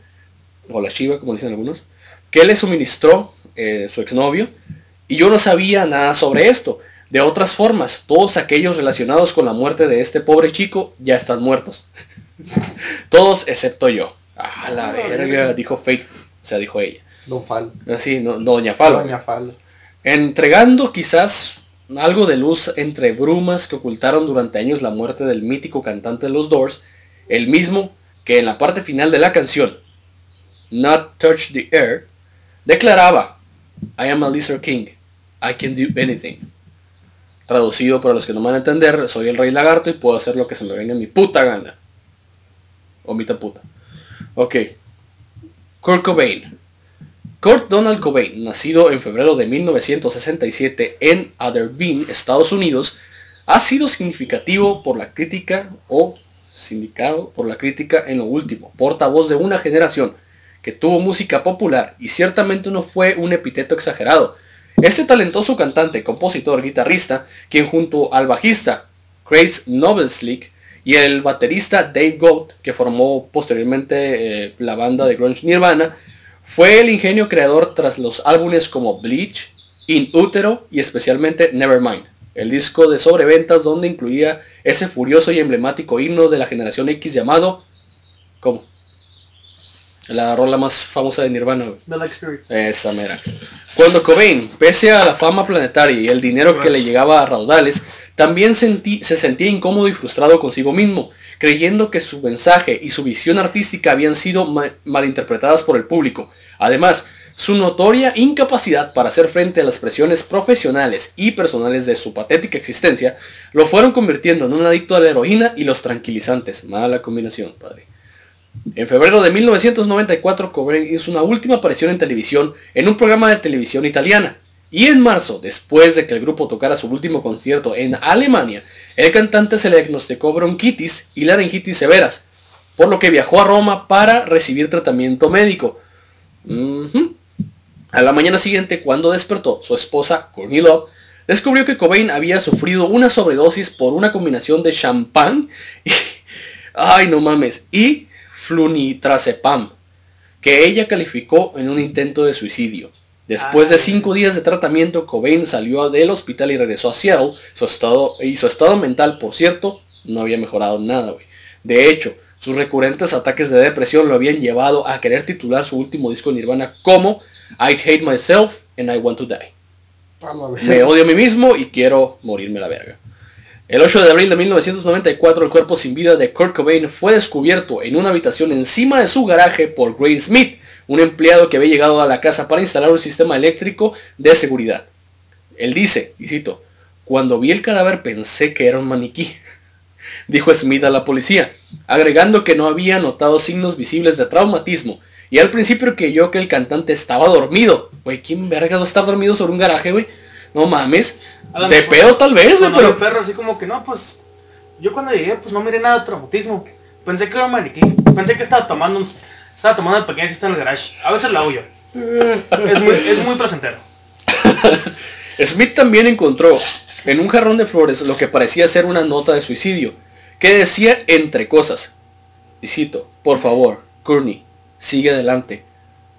o la chiva, como dicen algunos, que le suministró eh, su exnovio, y yo no sabía nada sobre esto. De otras formas, todos aquellos relacionados con la muerte de este pobre chico ya están muertos. <laughs> todos excepto yo. Ah, la Ah, verga, dijo Faithful, o sea, dijo ella. Don Fal. Así, no, no, Doña Falo. Doña Fal. Entregando quizás algo de luz entre brumas que ocultaron durante años la muerte del mítico cantante de los Doors, el mismo que en la parte final de la canción, Not Touch the Air, declaraba, I am a lizard king, I can do anything. Traducido para los que no van a entender, soy el rey lagarto y puedo hacer lo que se me venga en mi puta gana. O puta. Ok. Kurt Cobain. Kurt Donald Cobain, nacido en febrero de 1967 en Aberdeen, Estados Unidos, ha sido significativo por la crítica o sindicado por la crítica en lo último, portavoz de una generación que tuvo música popular y ciertamente no fue un epíteto exagerado. Este talentoso cantante, compositor, guitarrista, quien junto al bajista Chris Novelslick y el baterista Dave Goat, que formó posteriormente eh, la banda de grunge Nirvana, fue el ingenio creador tras los álbumes como Bleach, In Utero y especialmente Nevermind, el disco de sobreventas donde incluía ese furioso y emblemático himno de la generación X llamado... ¿Cómo? La rola más famosa de Nirvana. Esa mera. Cuando Cobain, pese a la fama planetaria y el dinero que le llegaba a raudales, también sentí- se sentía incómodo y frustrado consigo mismo, creyendo que su mensaje y su visión artística habían sido ma- malinterpretadas por el público. Además, Su notoria incapacidad para hacer frente a las presiones profesionales y personales de su patética existencia lo fueron convirtiendo en un adicto a la heroína y los tranquilizantes. Mala combinación, padre. En febrero de 1994, Cobain hizo una última aparición en televisión en un programa de televisión italiana. Y en marzo, después de que el grupo tocara su último concierto en Alemania, el cantante se le diagnosticó bronquitis y laringitis severas, por lo que viajó a Roma para recibir tratamiento médico. A la mañana siguiente, cuando despertó, su esposa, Courtney Love, descubrió que Cobain había sufrido una sobredosis por una combinación de champán y... Ay, no mames. Y flunitrazepam, que ella calificó en un intento de suicidio. Después de Ay. cinco días de tratamiento, Cobain salió del hospital y regresó a Seattle. Su estado, y su estado mental, por cierto, no había mejorado nada, güey. De hecho, sus recurrentes ataques de depresión lo habían llevado a querer titular su último disco en Nirvana como I Hate Myself and I Want to Die. Me odio a mí mismo y quiero morirme la verga. El 8 de abril de 1994, el cuerpo sin vida de Kurt Cobain fue descubierto en una habitación encima de su garaje por Gray Smith, un empleado que había llegado a la casa para instalar un sistema eléctrico de seguridad. Él dice, y cito, cuando vi el cadáver pensé que era un maniquí, <laughs> dijo Smith a la policía, agregando que no había notado signos visibles de traumatismo, y al principio creyó que el cantante estaba dormido. Güey, ¿quién verga va a estar dormido sobre un garaje, güey? No mames. De pedo tal vez, güey, pero... perro así como que no, pues yo cuando llegué pues no miré nada de traumatismo. Pensé que era un maniquí. Pensé que estaba tomando un- estaba tomando el pequeño que está en el garage. A veces la huyo. Es muy, es placentero. <laughs> Smith también encontró en un jarrón de flores lo que parecía ser una nota de suicidio, que decía entre cosas, y cito, por favor, Courtney, sigue adelante,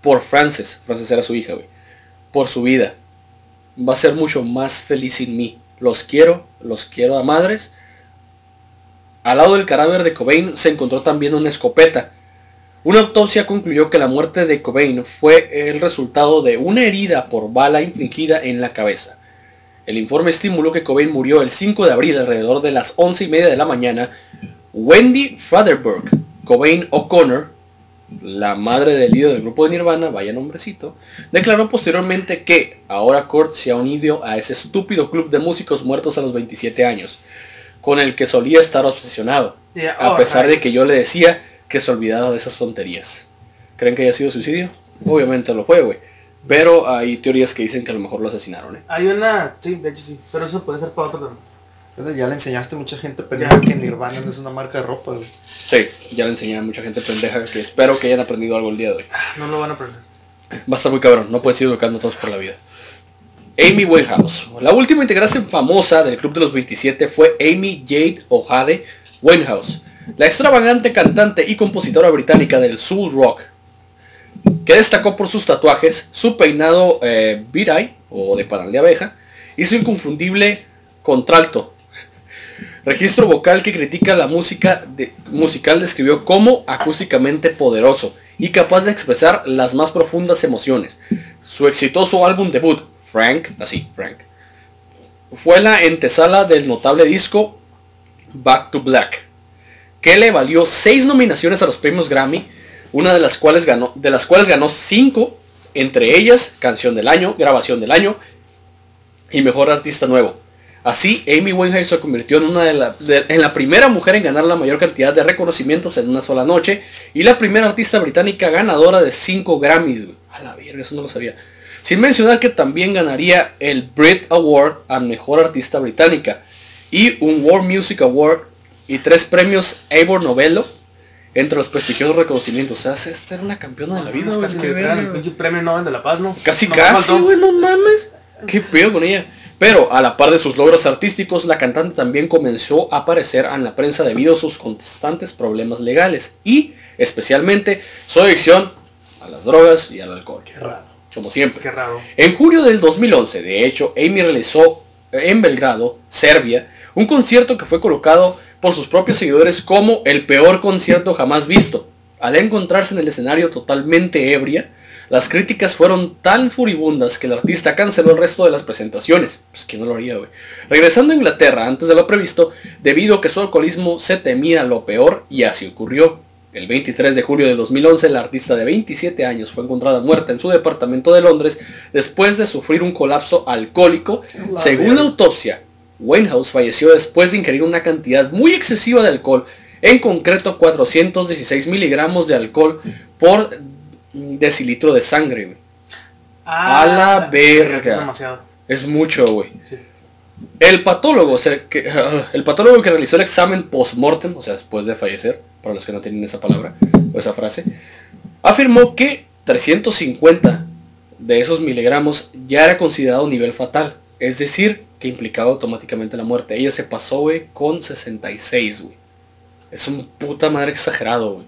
por Frances, Frances era su hija, güey, por su vida, va a ser mucho más feliz sin mí, los quiero, los quiero a madres. Al lado del cadáver de Cobain se encontró también una escopeta, una autopsia concluyó que la muerte de Cobain fue el resultado de una herida por bala infligida en la cabeza. El informe estimuló que Cobain murió el 5 de abril alrededor de las 11 y media de la mañana. Wendy Fratherburg, Cobain O'Connor, la madre del líder del grupo de Nirvana, vaya nombrecito, declaró posteriormente que ahora Kurt se ha unido a ese estúpido club de músicos muertos a los 27 años, con el que solía estar obsesionado, a oh, pesar de que yo le decía que se olvidara de esas tonterías. ¿Creen que haya sido suicidio? Obviamente lo fue, güey. Pero hay teorías que dicen que a lo mejor lo asesinaron, ¿eh? Hay una, sí, de hecho sí, pero eso puede ser para otro tema. Bueno, Ya le enseñaste a mucha gente pendeja que Nirvana no es una marca de ropa, güey. Sí, ya le enseñé a mucha gente pendeja que espero que hayan aprendido algo el día de hoy. No lo van a aprender. Va a estar muy cabrón, no puedes ir educando a todos por la vida. Amy Winehouse. La última integrante famosa del Club de los 27 fue Amy Jade O'Hade Winehouse, la extravagante cantante y compositora británica del soul rock, que destacó por sus tatuajes, su peinado eh, beat-eye, o de panal de abeja, y su inconfundible contralto. Registro vocal que critica la música musical describió como acústicamente poderoso y capaz de expresar las más profundas emociones. Su exitoso álbum debut, Frank, así, Frank, fue la antesala del notable disco Back to Black, que le valió seis nominaciones a los premios Grammy, una de las cuales ganó, de las cuales ganó cinco, entre ellas Canción del Año, Grabación del Año y Mejor Artista Nuevo. Así, Amy Winehouse se convirtió en una de la, en la primera mujer en ganar la mayor cantidad de reconocimientos en una sola noche y la primera artista británica ganadora de 5 Grammys. A la verga, eso no lo sabía. Sin mencionar que también ganaría el Brit Award a Mejor Artista Británica y un World Music Award y tres premios Eivor Novello entre los prestigiosos reconocimientos. O sea, esta era una campeona de la vida. Nos güey, casi le dan el pinche premio Nobel de la Paz, ¿no? Casi, Nomás casi, güey, no mames. ¿Qué pedo con ella? Pero a la par de sus logros artísticos, la cantante también comenzó a aparecer en la prensa debido a sus constantes problemas legales y especialmente su adicción a las drogas y al alcohol. Qué raro. Como siempre. Qué raro. En julio del 2011, de hecho, Amy realizó en Belgrado, Serbia, un concierto que fue colocado por sus propios seguidores como el peor concierto jamás visto. Al encontrarse en el escenario totalmente ebria, las críticas fueron tan furibundas que el artista canceló el resto de las presentaciones. Pues que no lo haría, güey. Regresando a Inglaterra antes de lo previsto, debido a que su alcoholismo se temía lo peor y así ocurrió. El 23 de julio de 2011, la artista de 27 años fue encontrada muerta en su departamento de Londres después de sufrir un colapso alcohólico. La Según la autopsia, Winehouse falleció después de ingerir una cantidad muy excesiva de alcohol, en concreto 416 miligramos de alcohol por decilitro de sangre. güey. A la verga. Es demasiado. Es mucho, güey. Sí. El patólogo, se- que, <laughs> el patólogo que realizó el examen post-mortem, o sea, después de fallecer, para los que no tienen esa palabra o esa frase, afirmó que 350 de esos miligramos ya era considerado nivel fatal. Es decir, que implicaba automáticamente la muerte. Ella se pasó, güey, con 66, güey. Es un puta madre exagerado, güey.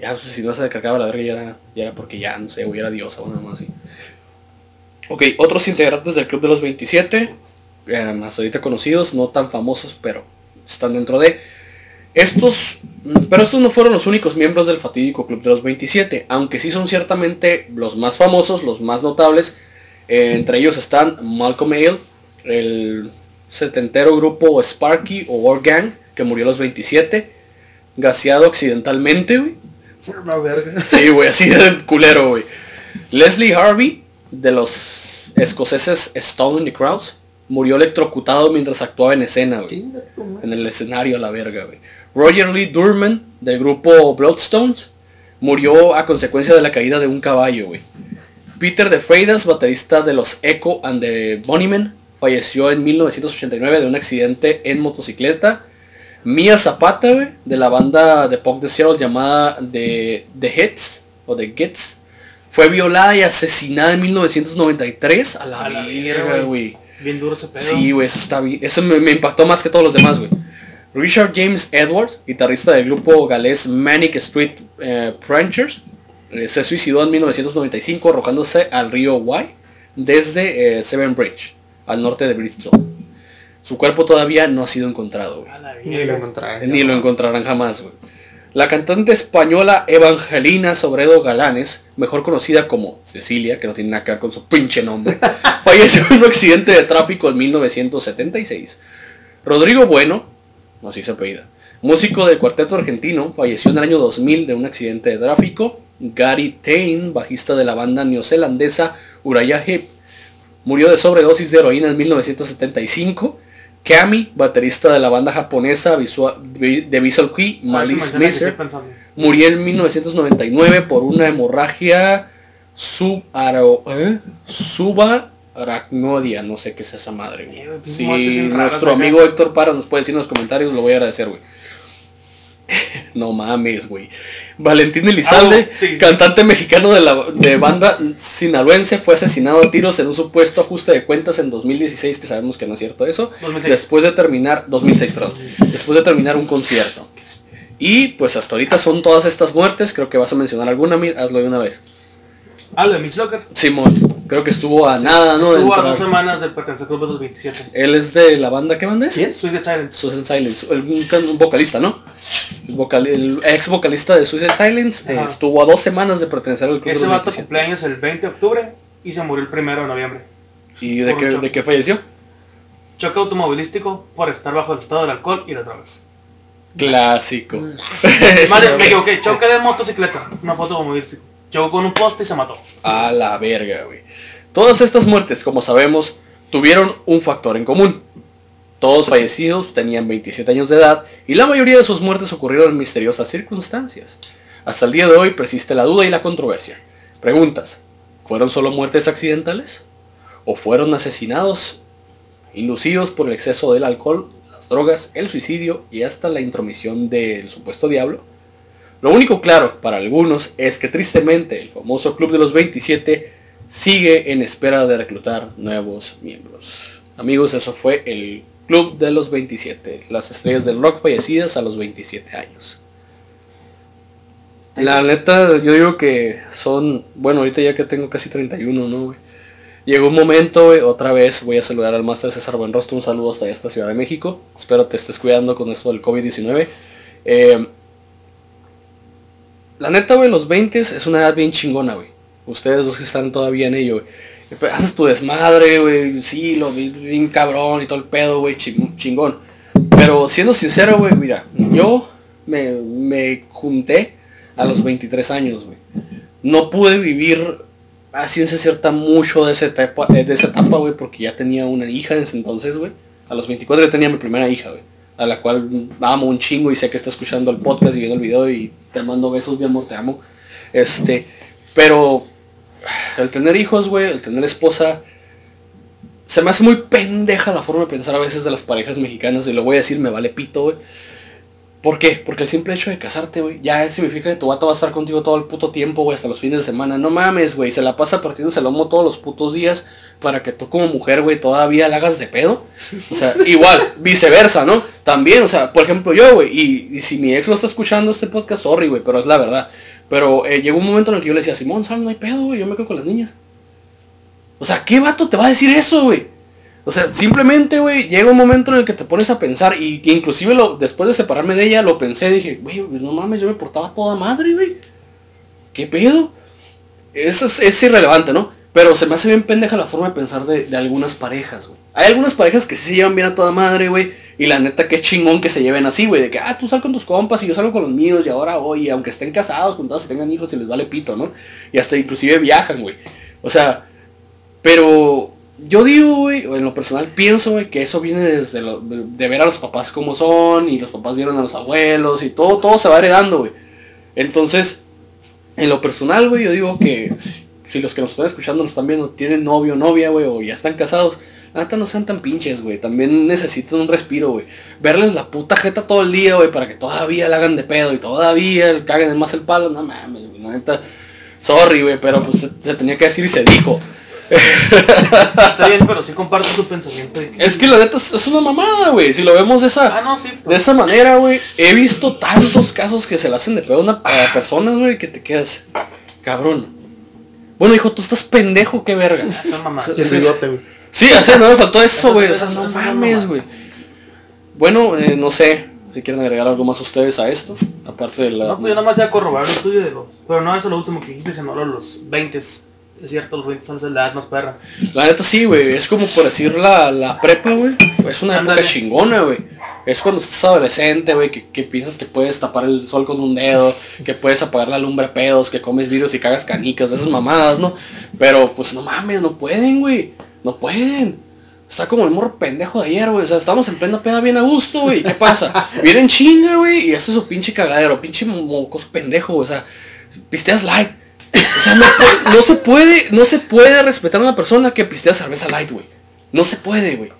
Ya, pues, si no se cargaba la verga ya era, ya era porque ya, no sé, güey, era diosa o nada más así. Ok, otros integrantes del Club de los 27, eh, ahorita conocidos, no tan famosos, pero están dentro de. Estos, mm, pero estos no fueron los únicos miembros del fatídico Club de los 27, aunque sí son ciertamente los más famosos, los más notables. Eh, entre ellos están Malcolm Hale, el setentero grupo Sparky o War Gang, que murió a los 27, gaseado accidentalmente, güey. Verga. Sí, güey, así de culero, güey. Leslie Harvey, de los escoceses Stone and the Crowds, murió electrocutado mientras actuaba en escena, güey. En el escenario la verga, güey. Roger Lee Durman, del grupo Bloodstones, murió a consecuencia de la caída de un caballo, güey. Peter de Freitas, baterista de los Echo and the Bunnymen, falleció en 1989 de un accidente en motocicleta. Mia Zapata, güey, de la banda de pop de Seattle llamada The, The Hits, o The Gits, fue violada y asesinada en 1993 a la, A la verga, verga, güey. Bien duro ese pedo. Sí, güey, eso está bien. Eso me, me impactó más que todos los demás, güey. Richard James Edwards, guitarrista del grupo galés Manic Street eh, Ranchers, eh, se suicidó en 1995 arrojándose al río Wye desde eh, Seven Bridge, al norte de Bristol. Su cuerpo todavía no ha sido encontrado, Ni lo. Ni encontrarán jamás, güey. La cantante española Evangelina Sobredo Galanes, mejor conocida como Cecilia, que no tiene nada que ver con su pinche nombre, <laughs> falleció en un accidente de tráfico en 1976. Rodrigo Bueno, no así se apellida, músico del cuarteto argentino, falleció en el año 2000 de un accidente de tráfico. Gary Tain, bajista de la banda neozelandesa Uriah Heep, murió de sobredosis de heroína en 1975. Kami, baterista de la banda japonesa Visual- de Visual Key, Ah, Malice Miser, murió en 1999 por una hemorragia subaro, ¿eh? subaracnodia, no sé qué es esa madre. güey. Eh, Si raras nuestro amigo Héctor Para nos puede decir en los comentarios, lo voy a agradecer, güey. <laughs> no mames, güey. Valentín Elizalde, Ah, sí, cantante mexicano de la de banda sinaloense, fue asesinado a tiros en un supuesto ajuste de cuentas en 2016, que sabemos que no es cierto eso. 2006. Después de terminar, 2006, perdón. Después de terminar un concierto. Y pues hasta ahorita son todas estas muertes, creo que vas a mencionar alguna, hazlo de una vez. Ah, lo de Mitch Locker. Simón, creo que estuvo a nada, ¿no? Estuvo a entrar. dos semanas del pertenecer Club de los 27. Él es de la banda, ¿qué banda es? ¿Quién? Suicide Silence. Suicide Silence, el- un, can- un vocalista, ¿no? El, vocal- el ex vocalista de Suicide Silence eh, Ajá. estuvo a dos semanas de pertenecer al club Ese de los vato 27. cumpleaños el 20 de octubre y se murió el 1 de noviembre. ¿Y de por qué, de qué falleció? Choque automovilístico por estar bajo el estado del alcohol y las drogas. Clásico. Me <laughs> equivoqué, choque de motocicleta, una foto automovilístico. Chocó con un poste y se mató. A la verga, güey. Todas estas muertes, como sabemos, tuvieron un factor en común. Todos fallecidos tenían 27 años de edad y la mayoría de sus muertes ocurrieron en misteriosas circunstancias. Hasta el día de hoy persiste la duda y la controversia. Preguntas, ¿fueron solo muertes accidentales? ¿O fueron asesinados, inducidos por el exceso del alcohol, las drogas, el suicidio y hasta la intromisión del supuesto diablo? Lo único claro para algunos es que tristemente el famoso Club de los 27 sigue en espera de reclutar nuevos miembros. Amigos, eso fue el Club de los 27, las estrellas del rock fallecidas a los 27 años. La neta, yo digo que son, bueno, ahorita ya que tengo casi 31, ¿no, güey? Llegó un momento, otra vez voy a saludar al Máster César Buenrostro, un saludo hasta esta Ciudad de México. Espero te estés cuidando con esto del COVID-19. Eh, la neta, güey, los 20 es una edad bien chingona, güey. Ustedes dos que están todavía en ello, güey. Haces tu desmadre, güey. Sí, lo vi bien cabrón y todo el pedo, güey. ching- Chingón. Pero siendo sincero, güey, mira, yo me, me junté a los 23 años, güey. No pude vivir a ciencia cierta mucho de esa etapa, eh, de esa etapa, güey, porque ya tenía una hija en ese entonces, güey. A los 24 ya tenía mi primera hija, güey. A la cual amo un chingo y sé que está escuchando el podcast y viendo el video y te mando besos, mi amor, te amo. Este, pero el tener hijos, güey, el tener esposa, se me hace muy pendeja la forma de pensar a veces de las parejas mexicanas y lo voy a decir, me vale pito, güey. ¿Por qué? Porque el simple hecho de casarte, güey, ya significa que tu vato va a estar contigo todo el puto tiempo, güey, hasta los fines de semana. No mames, güey, se la pasa partiéndose el lomo todos los putos días para que tú como mujer, güey, todavía la hagas de pedo. O sea, <laughs> igual, viceversa, ¿no? También, o sea, por ejemplo yo, güey, y, y si mi ex lo está escuchando este podcast, sorry, güey, pero es la verdad. Pero eh, llegó un momento en el que yo le decía, Simón, sal, no hay pedo, güey, yo me quedo con las niñas. O sea, ¿qué vato te va a decir eso, güey? O sea, simplemente, güey, llega un momento en el que te pones a pensar y inclusive lo, después de separarme de ella lo pensé, dije, güey, pues no mames, yo me portaba toda madre, güey. ¿Qué pedo? Eso es, irrelevante, ¿no? Pero se me hace bien pendeja la forma de pensar de, algunas parejas, güey. Hay algunas parejas que sí se llevan bien a toda madre, güey. Y la neta, qué chingón que se lleven así, güey. De que, ah, tú sal con tus compas y yo salgo con los míos. Y ahora, oye, aunque estén casados, juntados y tengan hijos, se les vale pito, ¿no? Y hasta inclusive viajan, güey. O sea, pero yo digo, güey, en lo personal pienso, güey, que eso viene desde de, ver a los papás como son. Y los papás vieron a los abuelos. Y todo, todo se va heredando, güey. Entonces, en lo personal, güey, yo digo que si los que nos están escuchando nos están viendo tienen novio o novia, güey, o ya están casados, neta no sean tan pinches, güey. También necesitan un respiro, güey. Verles la puta jeta todo el día, güey, para que todavía la hagan de pedo y todavía caguen más el palo. No mames, güey, neta. Sorry, güey, pero pues se tenía que decir y se dijo. Está bien, pero sí comparto tu pensamiento. Es que la neta es, es una mamada, güey. Si lo vemos de esa, Ah, no, sí. de esa manera, güey, he visto tantos casos que se le hacen de pedo a, una, a personas, güey, que te quedas, cabrón. Bueno, hijo, tú estás pendejo, qué verga. Esa mamá. Y el bigote, güey. Sí, o sea, no me faltó eso, güey. O sea, no mames, güey. Bueno, eh, no sé si quieren agregar algo más ustedes a esto. Aparte de la... No, pues yo nada más ya corroborar lo tuyo de los... Pero no eso lo último que dijiste, sino los 20. Es cierto, los 20 son la edad más perra. La neta sí, güey. Es como por decir la, la prepa, güey. Es una época chingona, güey. Es cuando estás adolescente, güey, que, que piensas que puedes tapar el sol con un dedo, que puedes apagar la lumbre a pedos, que comes virus y cagas canicas, esas mamadas, ¿no? Pero pues no mames, no pueden, güey. No pueden. Está como el morro pendejo de ayer, güey. O sea, estamos en plena peda bien a gusto, güey. ¿Qué pasa? <laughs> Vienen chinga, güey, y hace su pinche cagadero, pinche mocos pendejo, güey. O sea, pisteas light. O sea, no, se puede, no se puede respetar a una persona que pistea cerveza light, güey. No se puede, güey.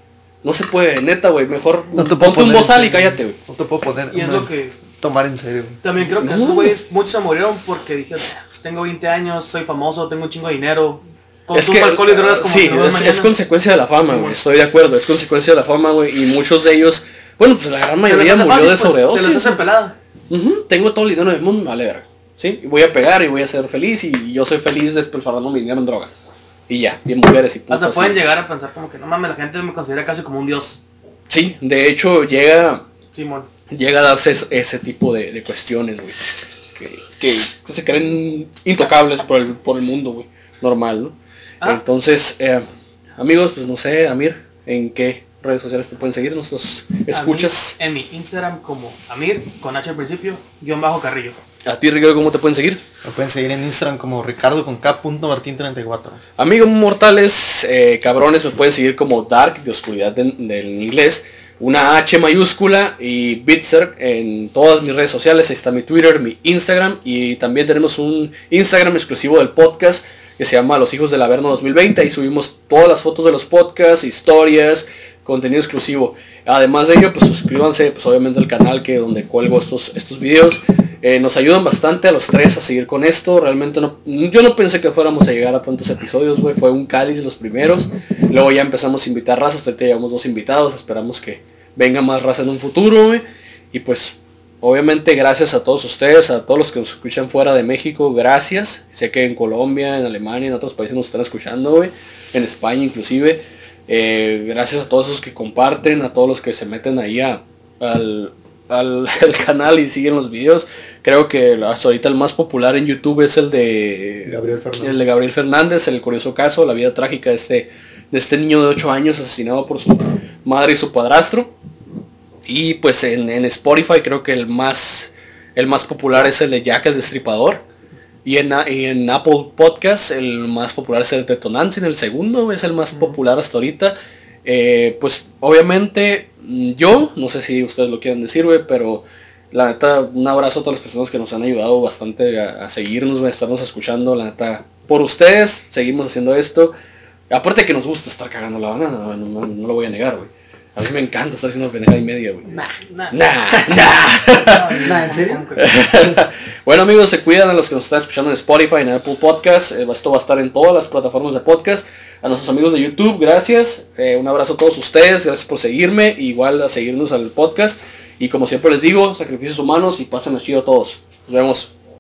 No se puede, neta, güey. Mejor No te puedo ponte un poner en bozal y cállate, güey. No te puedo poner. Y es lo que... Tomar en serio. güey. También creo que No. esos güeyes, muchos se murieron porque dijeron, pues tengo 20 años, soy famoso, tengo un chingo de dinero. Consumo alcohol y drogas como sí, es, mañana". es consecuencia de la fama, güey. Estoy de acuerdo, es consecuencia de la fama, güey. Y muchos de ellos, bueno, pues la gran mayoría murió fácil, de pues, sobredosis. Se les hace pelada. Tengo todo el dinero del mundo, vale verga. ¿Sí? Y voy a pegar y voy a ser feliz y yo soy feliz despilfarrando mi dinero en drogas. Y ya, bien mujeres y putas. Hasta y- pueden llegar a pensar como que no mames, la gente me considera casi como un dios. Sí, de hecho llega Simón. llega a darse es- ese tipo de, de cuestiones, güey. Que, se creen intocables por el, por el mundo, güey. Normal, ¿no? Ah. Entonces, eh, amigos, pues no sé, Amir, ¿en qué redes sociales te pueden seguir? Nuestros escuchas. En mi Instagram como Amir, con H al principio, guion bajo Carrillo. A ti, Ricardo, ¿cómo te pueden seguir? Me pueden seguir en Instagram como Ricardo con K.Martín34. Amigos mortales, eh, cabrones, me pueden seguir como Dark, de oscuridad del inglés, una H mayúscula y Bitzer en todas mis redes sociales. Ahí está mi Twitter, mi Instagram y también tenemos un Instagram exclusivo del podcast que se llama Los Hijos del Averno 2020. Ahí subimos todas las fotos de los podcasts, historias, contenido exclusivo. Además de ello, pues suscríbanse pues obviamente al canal que donde cuelgo estos, estos videos. Eh, nos ayudan bastante a los tres a seguir con esto. Realmente no, yo no pensé que fuéramos a llegar a tantos episodios, güey. Fue un cáliz los primeros. Luego ya empezamos a invitar razas. Ahorita llevamos dos invitados. Esperamos que venga más raza en un futuro, güey. Y pues, obviamente gracias a todos ustedes, a todos los que nos escuchan fuera de México. Gracias. Sé que en Colombia, en Alemania, en otros países nos están escuchando, güey. En España inclusive. Eh, gracias a todos esos que comparten, a todos los que se meten ahí al, al, <laughs> al canal y siguen los videos. Creo que hasta ahorita el más popular en YouTube es el de Gabriel Fernández. El de Gabriel Fernández, el curioso caso, la vida trágica de este, de este niño de 8 años asesinado por su madre y su padrastro. Y pues en, en Spotify creo que el más El más popular es el de Jack el Destripador. Y en, y en Apple Podcast el más popular es el de Tonantzin, el segundo es el más popular hasta ahorita. Eh, pues obviamente yo, no sé si ustedes lo quieren decir, güey, pero la neta, un abrazo a todas las personas que nos han ayudado bastante a, a seguirnos, a estarnos escuchando, la neta, por ustedes seguimos haciendo esto. Aparte que nos gusta estar cagando la banana, no, no- no lo voy a negar, güey. A mí me encanta estar haciendo pendejada y media, güey. Nah. Nah. Nah, nah. Nah, ¿en serio? <laughs> bueno amigos, se cuidan a los que nos están escuchando en Spotify, en Apple Podcast. Eh, esto va a estar en todas las plataformas de podcast. A nuestros amigos de YouTube, gracias. Eh, un abrazo a todos ustedes. Gracias por seguirme. Igual a seguirnos al podcast. Y como siempre les digo, sacrificios humanos y pasen chido a todos. Nos vemos.